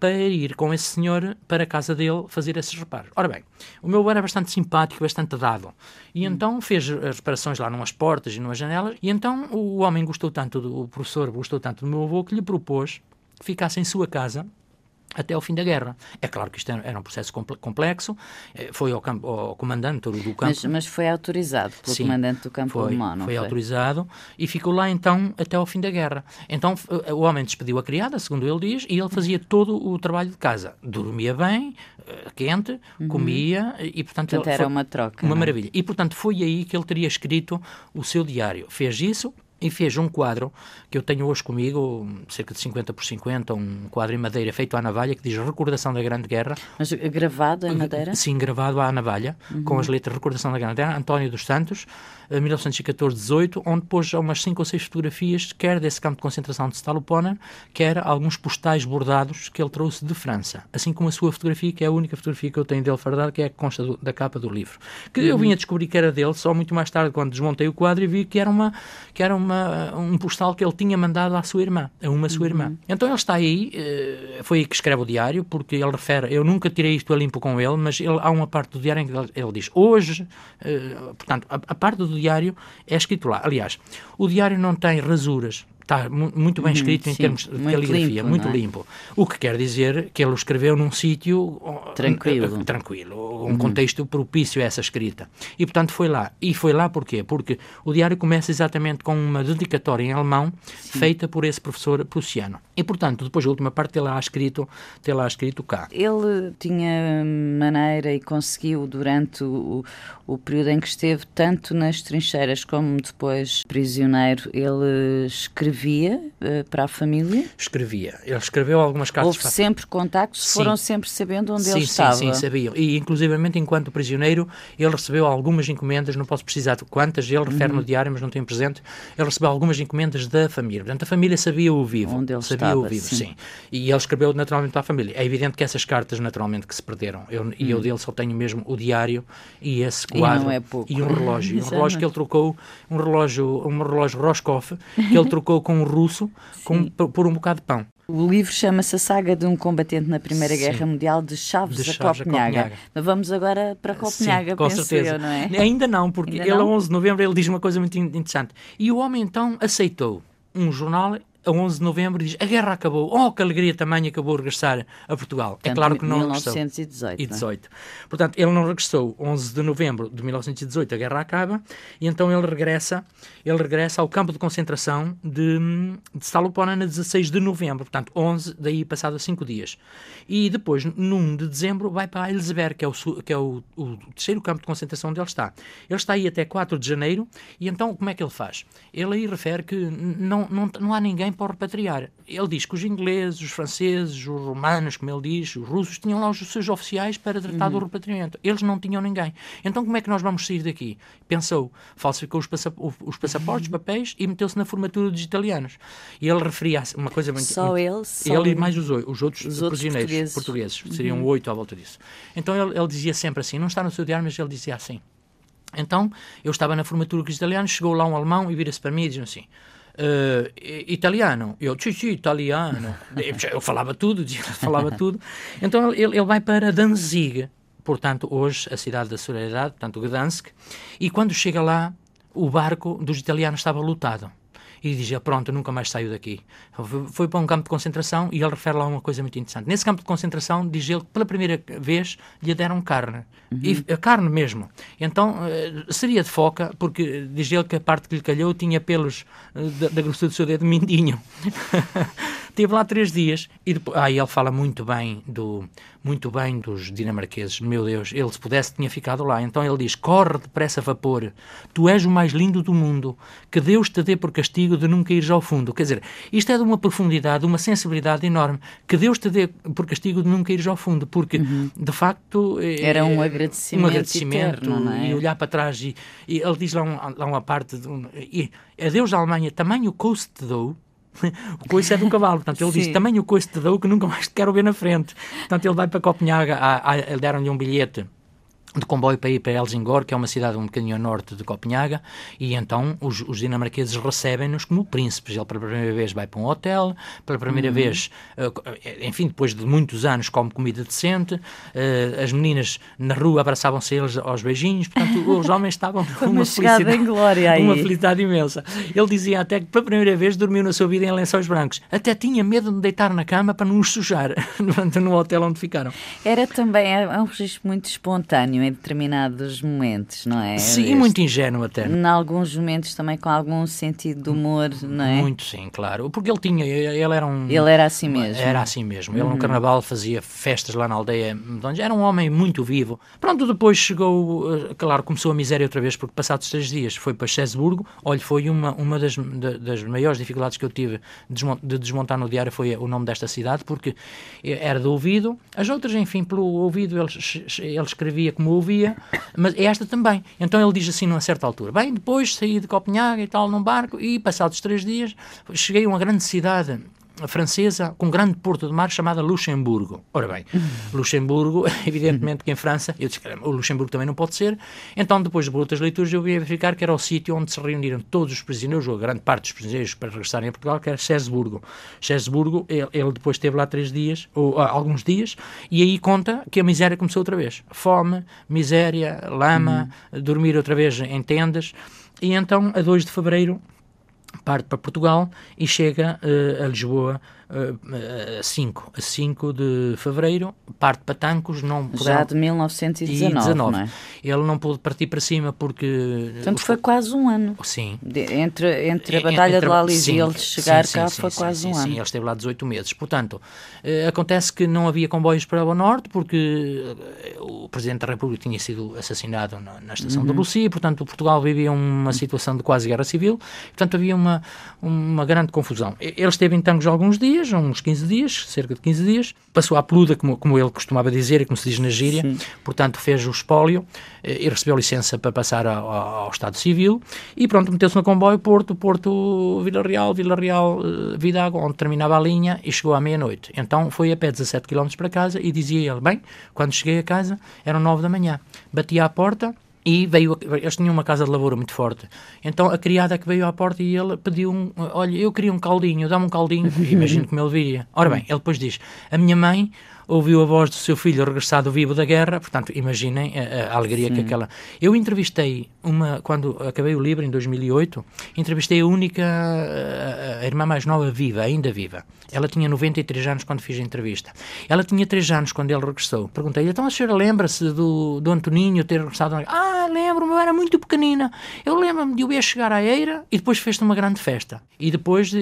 para ir com esse senhor para a casa dele fazer esses reparos. Ora bem, o meu avô era bastante simpático, bastante dado. E hum. então fez as reparações lá numas portas e numas janelas. E então o homem gostou tanto, do, o professor gostou tanto do meu avô que lhe propôs que ficasse em sua casa até ao fim da guerra. É claro que isto era um processo complexo, eh, foi ao, campo, ao comandante do campo. Mas, mas, foi autorizado pelo Sim, comandante do campo foi, alemão, não foi? Foi autorizado e ficou lá então até ao fim da guerra. Então eh, o homem despediu a criada, segundo ele diz, e ele fazia todo o trabalho de casa. Dormia bem, eh, quente, uhum. comia e portanto... Portanto era uma troca. Uma não? É? maravilha. E portanto foi aí que ele teria escrito o seu diário. Fez isso, e fez um quadro que eu tenho hoje comigo, cerca de 50 por 50, um quadro em madeira feito à navalha, que diz Recordação da Grande Guerra. Mas gravado em madeira? Sim, gravado à navalha, uhum. com as letras Recordação da Grande Guerra, António dos Santos, 1914-18, onde pôs umas 5 ou 6 fotografias, quer desse campo de concentração de Staloponen, quer alguns postais bordados que ele trouxe de França, assim como a sua fotografia, que é a única fotografia que eu tenho dele fardado, que é a que consta do, da capa do livro. Que uhum. eu vim a descobrir que era dele só muito mais tarde, quando desmontei o quadro e vi que era uma, que era uma, um postal que ele tinha mandado à sua irmã, a uma sua uhum. irmã. Então ele está aí, eh, foi aí que escreve o diário, porque ele refere, eu nunca tirei isto a limpo com ele, mas ele, há uma parte do diário em que ele, ele diz, hoje, eh, portanto, a, a parte do diário é escrito lá. Aliás, o diário não tem rasuras, está muito bem uhum, escrito uhum, em sim, termos de caligrafia, limpo, muito é? limpo. O que quer dizer que ele o escreveu num sítio tranquilo, tranquilo um uhum. contexto propício a essa escrita. E, portanto, foi lá. E foi lá porquê? Porque o diário começa exatamente com uma dedicatória em alemão sim. feita por esse professor prussiano. E, portanto, depois a última parte tem lá escrito, tem lá escrito cá. Ele tinha maneira e conseguiu, durante o, o período em que esteve, tanto nas trincheiras como depois prisioneiro, ele escrevia escrevia uh, para a família? Escrevia. Ele escreveu algumas cartas. Houve para... sempre contactos? Sim. Foram sempre sabendo onde sim, ele estava? Sim, sim, sabiam. E, inclusivamente, enquanto prisioneiro, ele recebeu algumas encomendas, não posso precisar de quantas, ele refere uhum. no diário, mas não tenho presente, ele recebeu algumas encomendas da família. Portanto, a família sabia o vivo. Onde ele sabia estava, o vivo, sim. sim. E ele escreveu naturalmente para a família. É evidente que essas cartas, naturalmente, que se perderam. Eu, uhum. E eu hum. dele só tenho mesmo o diário e esse quadro. E, é pouco. e um relógio. um relógio que ele trocou, um relógio, um relógio Roscoff, que ele trocou com um russo com, por um bocado de pão. O livro chama-se A Saga de um Combatente na Primeira Sim. Guerra Mundial de Chaves, de a, Chaves Copenhaga. a Copenhaga. Mas vamos agora para Copenhaga, Sim, com penso certeza. eu, não é? Ainda não, porque Ainda ele, não? a 11 de novembro, ele diz uma coisa muito interessante. E o homem, então, aceitou um jornal a 11 de novembro diz a guerra acabou. Oh, que alegria também acabou de regressar a Portugal. Portanto, é claro que não 1918, regressou. E 18. Portanto, ele não regressou 11 de novembro de 1918, a guerra acaba, e então ele regressa, ele regressa ao campo de concentração de, de Stalopona na 16 de novembro, portanto, 11, daí passado 5 dias. E depois, no 1 de dezembro, vai para Elisberg, que é, o, que é o, o terceiro campo de concentração onde ele está. Ele está aí até 4 de janeiro, e então como é que ele faz? Ele aí refere que não, não, não há ninguém ninguém para o repatriar. Ele diz que os ingleses, os franceses, os romanos, como ele diz, os russos, tinham lá os seus oficiais para tratar uhum. do repatriamento. Eles não tinham ninguém. Então como é que nós vamos sair daqui? Pensou, falsificou os, passa os passaportes, papéis e meteu-se na formatura dos italianos. E ele referia uma coisa muito... Só muito, ele? Só ele e mais os, os outros os prisioneiros portugueses. portugueses. Seriam uhum. oito à volta disso. Então ele, ele dizia sempre assim, não está no seu diário, mas ele dizia assim. Então, eu estava na formatura com os italianos, chegou lá um alemão e vira-se para mim e diz assim: uh, italiano? Eu, sim, italiano. eu falava tudo, falava tudo. Então ele, ele vai para Danzig, portanto, hoje a cidade da solidariedade, portanto, Gdansk, e quando chega lá, o barco dos italianos estava lotado e dizia: Pronto, nunca mais saio daqui. Foi para um campo de concentração e ele refere lá uma coisa muito interessante. Nesse campo de concentração, diz ele que pela primeira vez lhe deram carne. Uhum. E, a carne mesmo. Então eh, seria de foca, porque diz ele que a parte que lhe calhou tinha pelos eh, da, da grossura do seu dedo mindinho. Teve lá três dias e depois, ah, ele fala muito bem do muito bem dos dinamarqueses. Meu Deus, ele se pudesse tinha ficado lá. Então ele diz: Corre depressa, vapor. Tu és o mais lindo do mundo. Que Deus te dê por castigo de nunca ires ao fundo. Quer dizer, isto é de uma profundidade, uma sensibilidade enorme. Que Deus te dê por castigo de nunca ires ao fundo, porque uhum. de facto é, era um agradecimento, um agradecimento eterno, é? e olhar para trás e, e ele diz lá, um, lá uma parte de um, e, Deus da Alemanha, tamanho coice te dou o coice é do cavalo. Portanto, ele Sim. diz: também o coice te dou que nunca mais te quero ver na frente. Portanto, ele vai para Copenhaga, deram-lhe um bilhete de comboio para ir para Helsingor, que é uma cidade um bocadinho a norte de Copenhaga, e então os, os dinamarqueses recebem-nos como príncipes. Ele pela primeira vez vai para um hotel, pela primeira uhum. vez, uh, enfim, depois de muitos anos come comida decente, uh, as meninas na rua abraçavam-se eles aos beijinhos, portanto os homens estavam com uma, felicidade, em glória aí. uma felicidade imensa. Ele dizia até que pela primeira vez dormiu na sua vida em lençóis brancos. Até tinha medo de deitar na cama para não os sujar no hotel onde ficaram. Era também é um registro muito espontâneo em determinados momentos, não é? Sim, este, muito ingênuo até. Em alguns momentos também com algum sentido de humor, não é? Muito, sim, claro. Porque ele tinha, ele era um... Ele era assim mesmo. Era assim mesmo. Ele uhum. no carnaval fazia festas lá na aldeia, era um homem muito vivo. Pronto, depois chegou, eh, claro, começou a miséria outra vez, porque passados três dias foi para Chesburgo. Olha, foi uma, uma das, das maiores dificuldades que eu tive de desmontar no diário foi o nome desta cidade, porque era do ouvido. As outras, enfim, pelo ouvido ele, ele escrevia como ouvia, mas é esta também. Então ele diz assim, numa certa altura: Bem, depois saí de Copenhague e tal, num barco, e passados três dias cheguei a uma grande cidade francesa com um grande porto de mar chamada Luxemburgo. Ora bem, Luxemburgo, evidentemente que em França, eu disse, o Luxemburgo também não pode ser, então depois de outras leituras eu vim verificar que era o sítio onde se reuniram todos os prisioneiros, ou a grande parte dos prisioneiros para regressarem a Portugal, que era Chesburgo. Chesburgo, ele, ele, depois esteve lá três dias, ou ah, alguns dias, e aí conta que a miséria começou outra vez. Fome, miséria, lama, uhum. dormir outra vez em tendas, e então a 2 de fevereiro parte para Portugal e chega uh, a Lisboa a 5, a 5 de fevereiro, parte para Tancos, não Já de 1919, não é? Ele não pôde partir para cima porque... Portanto, foi quase um ano. Sim. De, entre, entre a Batalha entre, de Lalis e ele chegar sim, cá sim, foi quase um ano. Sim, ele esteve lá 18 meses. Portanto, eh, acontece que não havia comboios para o Norte porque eh, o Presidente da República tinha sido assassinado na, na estação uhum. de Lucia, portanto, Portugal vivia uma situação de quase guerra civil, portanto, havia uma, uma grande confusão. Ele esteve em Tancos alguns dias, dias, uns 15 dias, cerca de 15 dias, passou à peluda, como, como ele costumava dizer e como se diz na gíria, Sim. portanto fez o espólio eh, e recebeu licença para passar ao, ao Estado Civil e pronto, meteu-se no comboio Porto, Porto, Vila Real, Vila Real, eh, Vidago, onde terminava a linha e chegou à meia-noite. Então foi a pé 17 km para casa e dizia ele, bem, quando cheguei a casa eram 9 da manhã, bati à porta, e veio, eles tinham uma casa de lavoura muito forte. Então a criada que veio à porta e ele pediu um, olha, eu queria um caldinho, dá-me um caldinho. Imagino como ele viria. Ora bem, ele depois diz, a minha mãe ouviu a voz do seu filho regressado vivo da guerra, portanto, imaginem a, a alegria Sim. que aquela... Eu entrevistei uma, quando acabei o livro, em 2008, entrevistei a única, a, a irmã mais nova viva, ainda viva. Ela tinha 93 anos quando fiz a entrevista. Ela tinha 3 anos quando ele regressou. Perguntei-lhe, então a senhora lembra-se do, do Antoninho ter regressado? Ah, lembro lembro-me, eu era muito pequenina. Eu lembro-me de eu ir chegar à Eira e depois fez-te uma grande festa. E depois,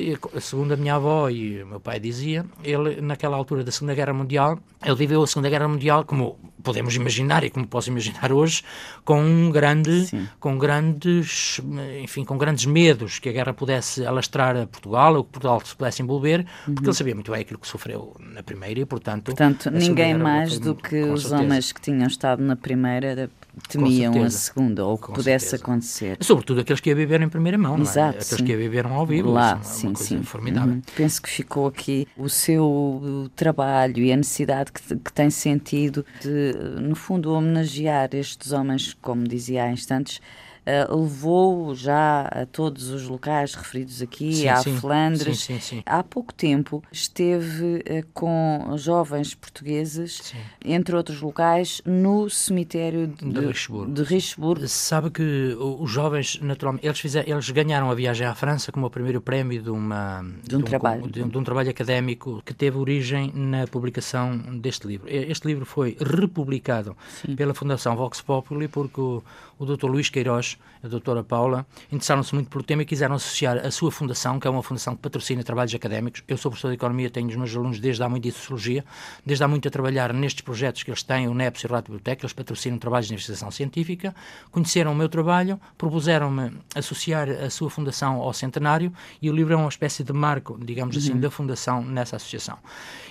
segundo a minha avó e o meu pai dizia, ele, naquela altura da Segunda Guerra Mundial, ele viveu a Segunda Guerra Mundial como podemos imaginar e como posso imaginar hoje, com um grande, com grandes, enfim, com grandes medos que a guerra pudesse alastrar a Portugal ou que Portugal se pudesse envolver, uhum. porque ele sabia muito bem aquilo que sofreu na primeira e, portanto... Portanto, ninguém mais do que os homens que tinham estado na primeira temiam a segunda, ou que pudesse certeza. acontecer. Sobretudo aqueles que a viveram em primeira mão, Exato, não é? Aqueles sim. que a viveram ao vivo, Lá, é sim, sim. formidável. Uhum. Penso que ficou aqui o seu trabalho e a necessidade que, que tem sentido de, no fundo, homenagear estes homens, como dizia há instantes, uh, levou já a todos os locais referidos aqui, sim, à sim. Flandres. Sim, sim, Há pouco tempo esteve uh, com jovens portugueses, entre outros locais, no cemitério de, de Richburgo. De Richburgo. Sabe que os jovens, naturalmente, eles, fizeram, eles ganharam a viagem à França como o primeiro prémio de, uma, de um, de um trabalho. De, de um trabalho académico que teve origem na publicação deste livro. Este livro foi republicado pela Fundação Vox Populi porque o, o Dr. Luís Queiroz, a doutora Paula, interessaram-se muito pelo tema e quiseram associar a sua fundação, que é uma fundação que patrocina trabalhos académicos. Eu sou professor de Economia, tenho os meus alunos desde há muito de Sociologia, desde há muito a trabalhar nestes projetos que eles têm, o NEPS e o Rato Biblioteca, eles patrocinam trabalhos de investigação científica, conheceram o meu trabalho, propuseram-me associar a sua fundação ao centenário e o livro é uma espécie de marco, digamos assim, uhum. da fundação nessa associação.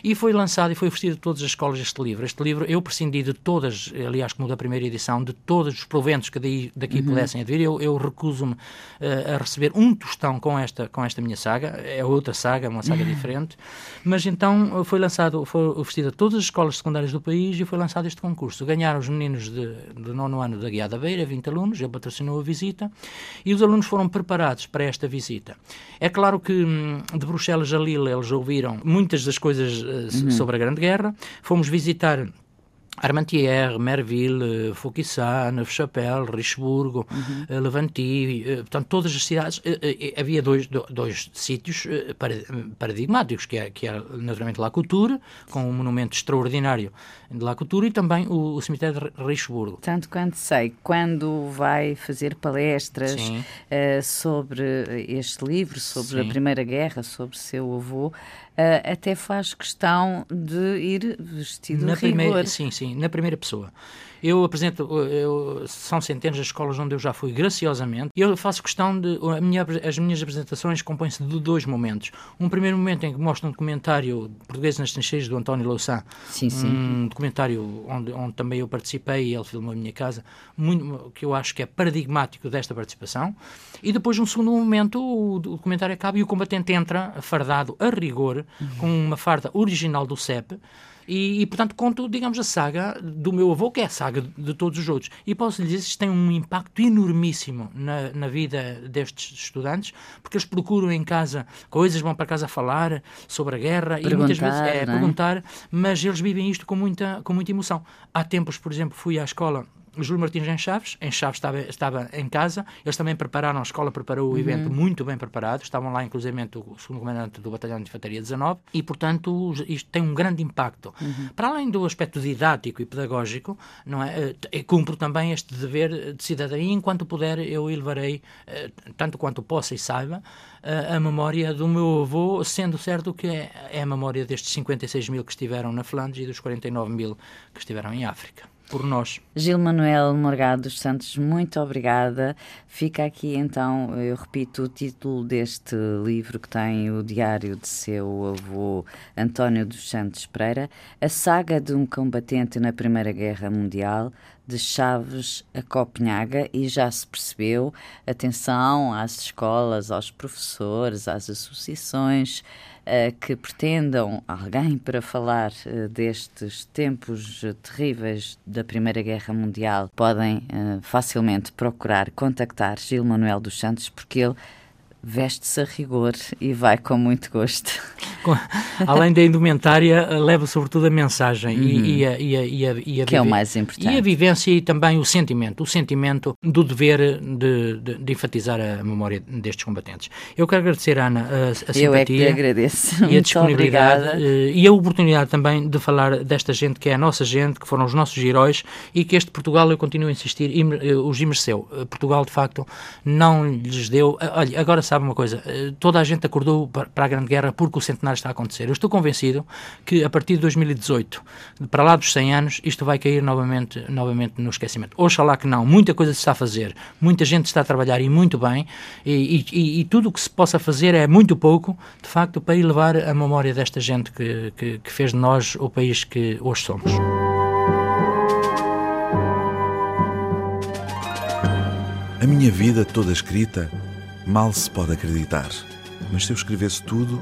E foi lançado e foi oferecido a todas as escolas este livro. Este livro eu prescindi de todas, aliás, como da primeira edição, de todos os proventos que daí, daqui uhum. pudessem advir. Eu, eu recuso-me uh, a receber um tostão com esta, com esta minha saga. É outra saga, uma saga uhum. diferente. Mas então foi lançado, foi oferecido a todas as escolas secundárias do país e foi lançado este concurso. Ganharam os meninos de, de nono ano da Guiada Beira, 20 alunos, ele patrocinou a visita e os alunos foram preparados para esta visita. É claro que hum, de Bruxelas a Lille eles ouviram muitas das coisas uh, uhum. sobre a Grande Guerra. Fomos visitar Armentières, Merville, Fauquissat, Neuf-Chapelle, Richburgo, uhum. Eh, Levanty, eh, portanto, todas as cidades, eh, havia dois, dois sítios paradigmáticos, que é, que é naturalmente La Couture, com um monumento extraordinário de La Couture, e também o, o cemitério de Richburgo. Tanto quanto sei, quando vai fazer palestras uh, sobre este livro, sobre Sim. a Primeira Guerra, sobre seu avô, uh, até faz questão de ir vestido na rigor. Primeira, sim, sim, na primeira pessoa. Eu apresento, eu, são centenas de escolas onde eu já fui graciosamente, e eu faço questão de. Minha, as minhas apresentações compõem-se de dois momentos. Um primeiro momento em que mostro um documentário português nas trincheiras do António Louçã, sim, sim. um documentário onde, onde também eu participei e ele filmou a minha casa, muito, que eu acho que é paradigmático desta participação. E depois, num segundo momento, o, o documentário acaba e o combatente entra fardado a rigor, uhum. com uma farda original do CEP. E, e, portanto, conto, digamos, a saga do meu avô, que é a saga de todos os outros. E posso lhe dizer que isto tem um impacto enormíssimo na, na vida destes estudantes, porque eles procuram em casa coisas, vão para casa falar sobre a guerra perguntar, e muitas vezes é, é, perguntar, mas eles vivem isto com muita, com muita emoção. Há tempos, por exemplo, fui à escola Júlio Martins em Chaves, em Chaves estava, estava em casa, eles também prepararam, a escola preparou o uhum. evento muito bem preparado, estavam lá inclusive o segundo comandante do Batalhão de Infantaria 19 e, portanto, isto tem um grande impacto. Uhum. Para além do aspecto didático e pedagógico, não é, eu cumpro também este dever de cidadania, enquanto puder eu elevarei, eh, tanto quanto possa e saiba, a memória do meu avô, sendo certo que é, é a memória destes 56 mil que estiveram na Flandres e dos 49 mil que estiveram em África por nós. Gil Manuel Morgado dos Santos, muito obrigada. Fica aqui então, eu repito o título deste livro que tem o diário de seu avô António dos Santos Pereira, A Saga de um Combatente na Primeira Guerra Mundial, de Chaves a Copenhaga e já se percebeu, atenção às escolas, aos professores, às associações, uh, que pretendam alguém para falar uh, destes tempos terríveis da Primeira Guerra Mundial podem uh, facilmente procurar contactar Gil Manuel dos Santos, porque ele veste-se a rigor e vai com muito gosto. Além da indumentária, leva sobretudo a mensagem uhum. e, e, a, e, a, e, a, e a Que é o mais importante. E a vivência e também o sentimento, o sentimento do dever de, de, de enfatizar a memória destes combatentes. Eu quero agradecer, Ana, a, a simpatia. Eu é que agradeço. E a disponibilidade eh, e a oportunidade também de falar desta gente que é a nossa gente, que foram os nossos heróis e que este Portugal, eu continuo a insistir, eh, os imereceu. Eh, Portugal, de facto, não lhes deu. Olha, agora sabe uma coisa, toda a gente acordou para a Grande Guerra porque o centenário está a acontecer. Eu estou convencido que a partir de 2018, para lá dos 100 anos, isto vai cair novamente, novamente no esquecimento. Oxalá que não. Muita coisa se está a fazer, muita gente está a trabalhar e muito bem, e, e, e tudo o que se possa fazer é muito pouco, de facto, para elevar a memória desta gente que, que, que fez de nós o país que hoje somos. A minha vida toda escrita, mal se pode acreditar. Mas se eu escrevesse tudo,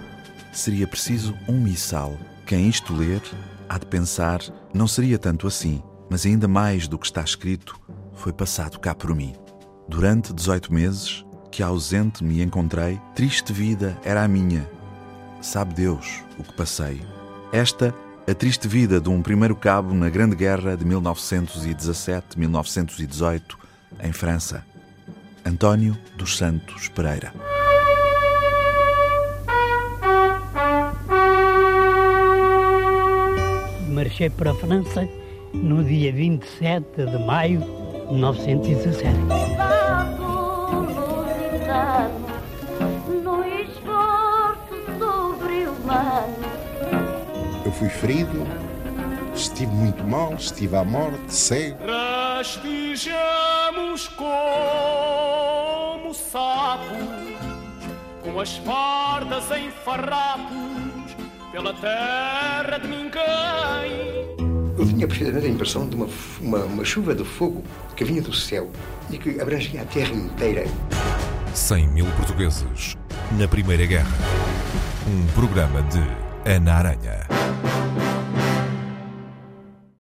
seria preciso um missal. Quem isto ler há de pensar, não seria tanto assim, mas ainda mais do que está escrito foi passado cá por mim. Durante 18 meses que ausente me encontrei, triste vida era a minha. Sabe Deus o que passei. Esta, a triste vida de um primeiro cabo na Grande Guerra de 1917-1918, em França. António dos Santos Pereira. marchei para a França no dia 27 de maio de 1917. Eu fui ferido, estive muito mal, estive à morte, cego. Rastejamos como sapos, com as fardas em farrapos pela terra de ninguém. Eu tinha perfeitamente a impressão de uma, uma, uma chuva de fogo que vinha do céu e que abrangia a terra inteira. 100 mil portugueses na Primeira Guerra. Um programa de Ana Aranha.